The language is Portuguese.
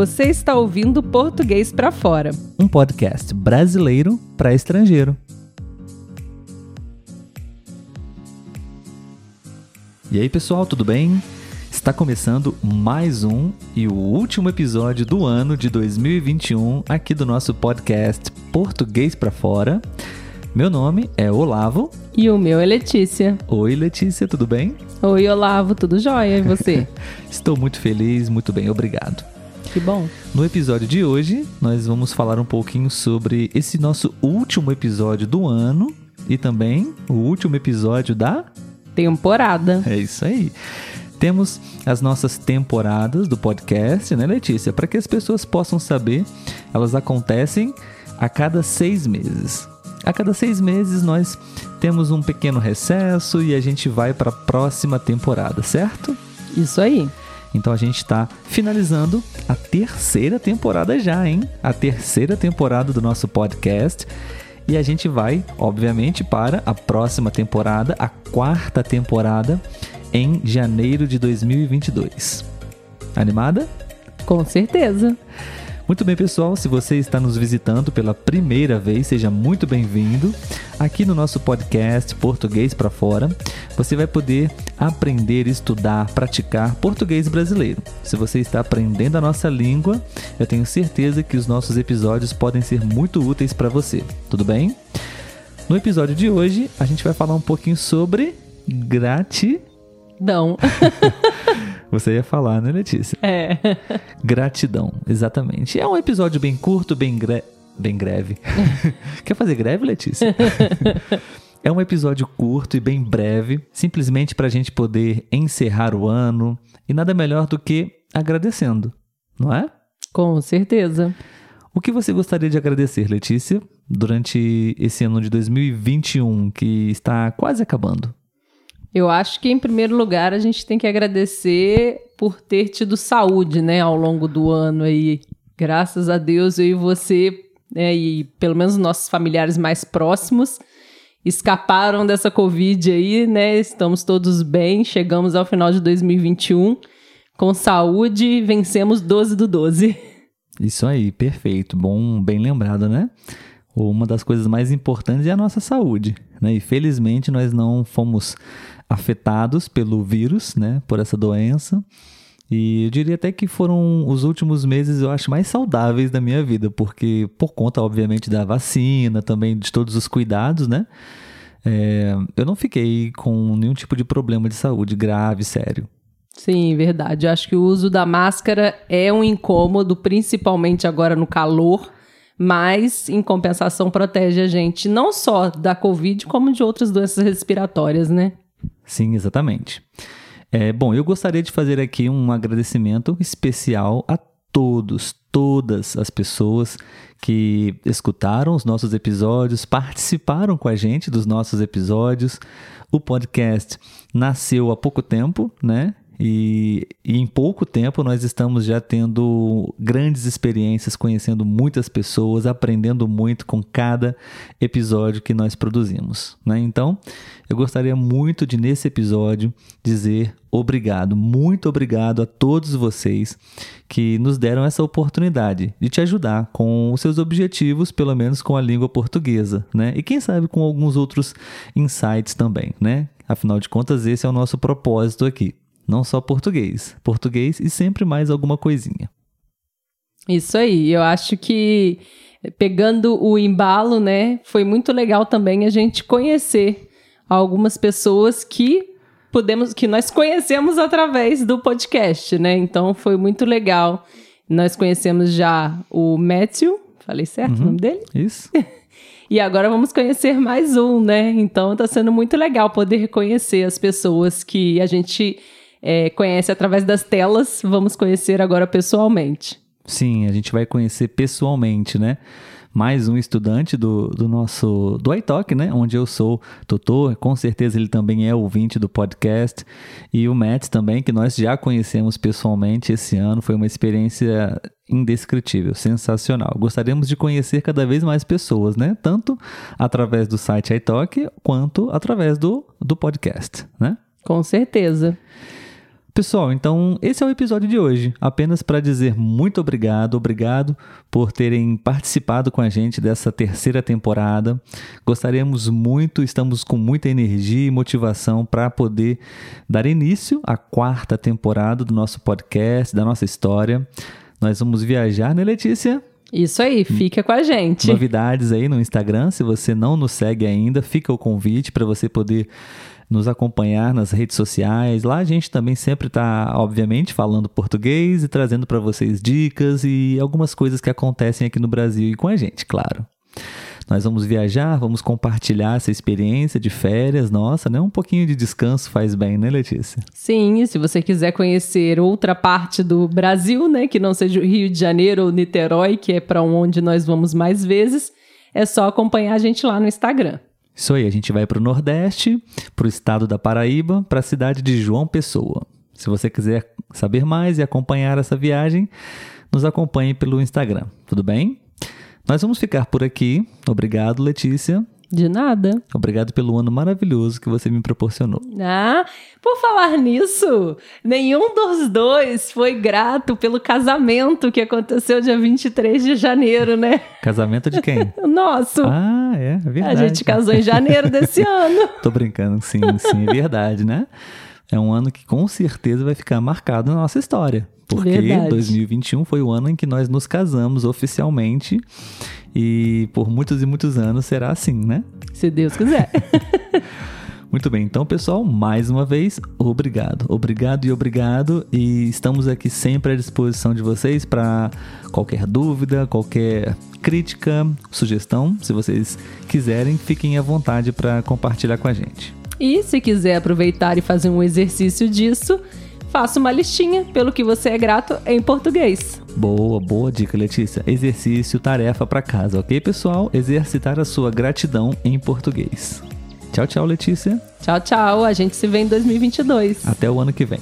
Você está ouvindo Português para Fora, um podcast brasileiro para estrangeiro. E aí, pessoal, tudo bem? Está começando mais um e o último episódio do ano de 2021 aqui do nosso podcast Português para Fora. Meu nome é Olavo. E o meu é Letícia. Oi, Letícia, tudo bem? Oi, Olavo, tudo jóia? E você? Estou muito feliz, muito bem, obrigado. Que bom. No episódio de hoje, nós vamos falar um pouquinho sobre esse nosso último episódio do ano e também o último episódio da temporada. É isso aí. Temos as nossas temporadas do podcast, né, Letícia? Para que as pessoas possam saber, elas acontecem a cada seis meses. A cada seis meses nós temos um pequeno recesso e a gente vai para a próxima temporada, certo? Isso aí. Então a gente está finalizando a terceira temporada já, hein? A terceira temporada do nosso podcast. E a gente vai, obviamente, para a próxima temporada, a quarta temporada, em janeiro de 2022. Animada? Com certeza. Muito bem, pessoal, se você está nos visitando pela primeira vez, seja muito bem-vindo. Aqui no nosso podcast Português para Fora, você vai poder aprender, estudar, praticar português brasileiro. Se você está aprendendo a nossa língua, eu tenho certeza que os nossos episódios podem ser muito úteis para você. Tudo bem? No episódio de hoje, a gente vai falar um pouquinho sobre gratidão. Você ia falar, né, Letícia? É. Gratidão, exatamente. É um episódio bem curto, bem, gre... bem greve. Quer fazer greve, Letícia? É um episódio curto e bem breve, simplesmente para a gente poder encerrar o ano e nada melhor do que agradecendo, não é? Com certeza. O que você gostaria de agradecer, Letícia, durante esse ano de 2021 que está quase acabando? Eu acho que, em primeiro lugar, a gente tem que agradecer por ter tido saúde, né, ao longo do ano aí. Graças a Deus, eu e você, né, e pelo menos nossos familiares mais próximos, escaparam dessa Covid aí, né? Estamos todos bem, chegamos ao final de 2021 com saúde vencemos 12 do 12. Isso aí, perfeito. Bom, bem lembrado, né? Uma das coisas mais importantes é a nossa saúde, né? E felizmente nós não fomos afetados pelo vírus, né, por essa doença. E eu diria até que foram os últimos meses, eu acho, mais saudáveis da minha vida, porque por conta, obviamente, da vacina, também de todos os cuidados, né? É, eu não fiquei com nenhum tipo de problema de saúde grave, sério. Sim, verdade. Eu acho que o uso da máscara é um incômodo, principalmente agora no calor, mas em compensação protege a gente não só da Covid, como de outras doenças respiratórias, né? Sim, exatamente. É, bom, eu gostaria de fazer aqui um agradecimento especial a todos, todas as pessoas que escutaram os nossos episódios, participaram com a gente dos nossos episódios. O podcast nasceu há pouco tempo, né? E, e, em pouco tempo nós estamos já tendo grandes experiências, conhecendo muitas pessoas, aprendendo muito com cada episódio que nós produzimos. Né? Então, eu gostaria muito de, nesse episódio, dizer obrigado, muito obrigado a todos vocês que nos deram essa oportunidade de te ajudar com os seus objetivos, pelo menos com a língua portuguesa, né? E quem sabe com alguns outros insights também, né? Afinal de contas, esse é o nosso propósito aqui. Não só português. Português e sempre mais alguma coisinha. Isso aí. Eu acho que pegando o embalo, né, foi muito legal também a gente conhecer algumas pessoas que podemos que nós conhecemos através do podcast, né? Então foi muito legal. Nós conhecemos já o Matthew, falei certo uhum, o nome dele? Isso. e agora vamos conhecer mais um, né? Então tá sendo muito legal poder reconhecer as pessoas que a gente é, conhece através das telas, vamos conhecer agora pessoalmente. Sim, a gente vai conhecer pessoalmente, né? mais um estudante do, do nosso do iTalk, né? Onde eu sou tutor, com certeza ele também é ouvinte do podcast. E o Matt também, que nós já conhecemos pessoalmente esse ano, foi uma experiência indescritível, sensacional. Gostaríamos de conhecer cada vez mais pessoas, né? Tanto através do site iTalk quanto através do, do podcast, né? Com certeza. Pessoal, então esse é o episódio de hoje. Apenas para dizer muito obrigado, obrigado por terem participado com a gente dessa terceira temporada. Gostaríamos muito, estamos com muita energia e motivação para poder dar início à quarta temporada do nosso podcast, da nossa história. Nós vamos viajar, né, Letícia? Isso aí, fica com a gente. Novidades aí no Instagram. Se você não nos segue ainda, fica o convite para você poder nos acompanhar nas redes sociais. Lá a gente também sempre está, obviamente, falando português e trazendo para vocês dicas e algumas coisas que acontecem aqui no Brasil e com a gente, claro. Nós vamos viajar, vamos compartilhar essa experiência de férias, nossa, né? Um pouquinho de descanso faz bem, né, Letícia? Sim, e se você quiser conhecer outra parte do Brasil, né, que não seja o Rio de Janeiro ou Niterói, que é para onde nós vamos mais vezes, é só acompanhar a gente lá no Instagram. Isso aí, a gente vai para o Nordeste, para o estado da Paraíba, para a cidade de João Pessoa. Se você quiser saber mais e acompanhar essa viagem, nos acompanhe pelo Instagram, tudo bem? Nós vamos ficar por aqui. Obrigado, Letícia. De nada. Obrigado pelo ano maravilhoso que você me proporcionou. Ah, por falar nisso, nenhum dos dois foi grato pelo casamento que aconteceu dia 23 de janeiro, né? Casamento de quem? Nosso. Ah, é, é verdade. A gente casou em janeiro desse ano. Tô brincando, sim, sim, é verdade, né? É um ano que com certeza vai ficar marcado na nossa história. Porque Verdade. 2021 foi o ano em que nós nos casamos oficialmente. E por muitos e muitos anos será assim, né? Se Deus quiser. Muito bem, então pessoal, mais uma vez, obrigado. Obrigado e obrigado. E estamos aqui sempre à disposição de vocês para qualquer dúvida, qualquer crítica, sugestão. Se vocês quiserem, fiquem à vontade para compartilhar com a gente. E se quiser aproveitar e fazer um exercício disso, faça uma listinha pelo que você é grato em português. Boa, boa dica, Letícia. Exercício, tarefa para casa, ok, pessoal? Exercitar a sua gratidão em português. Tchau, tchau, Letícia. Tchau, tchau. A gente se vê em 2022. Até o ano que vem.